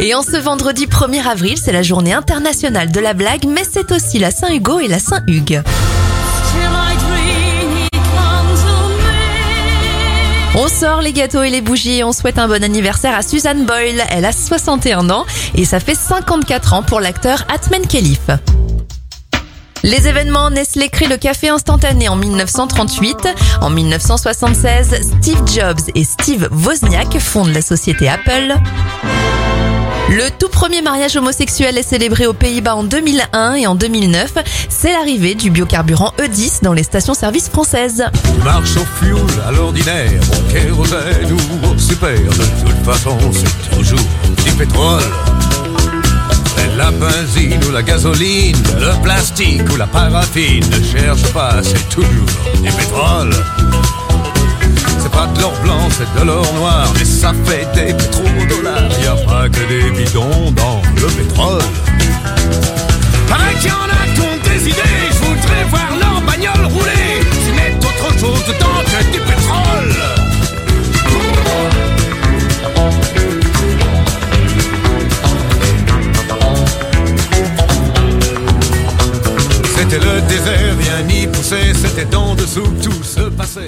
Et en ce vendredi 1er avril, c'est la journée internationale de la blague, mais c'est aussi la Saint-Hugo et la Saint-Hugues. On sort les gâteaux et les bougies et on souhaite un bon anniversaire à Suzanne Boyle. Elle a 61 ans et ça fait 54 ans pour l'acteur Atman Khalif. Les événements Nestlé crée le café instantané en 1938. En 1976, Steve Jobs et Steve Wozniak fondent la société Apple. Le tout premier mariage homosexuel est célébré aux Pays-Bas en 2001 et en 2009. C'est l'arrivée du biocarburant E10 dans les stations-service françaises. Marche au fioul à l'ordinaire, au kérosène ou au super. De toute façon, c'est toujours du pétrole. La benzine ou la gasoline, le plastique ou la paraffine, ne cherche pas, c'est toujours du pétrole. C'est pas de l'or blanc, c'est de l'or noir, mais ça fait des pétrodollars. Dans le pétrole. Pareil qu'il y en a qui ont des idées, je voudrais voir leur bagnole rouler. Tu mets autre chose dedans que du pétrole. C'était le désert, rien n'y poussait, c'était en dessous que tout se passait.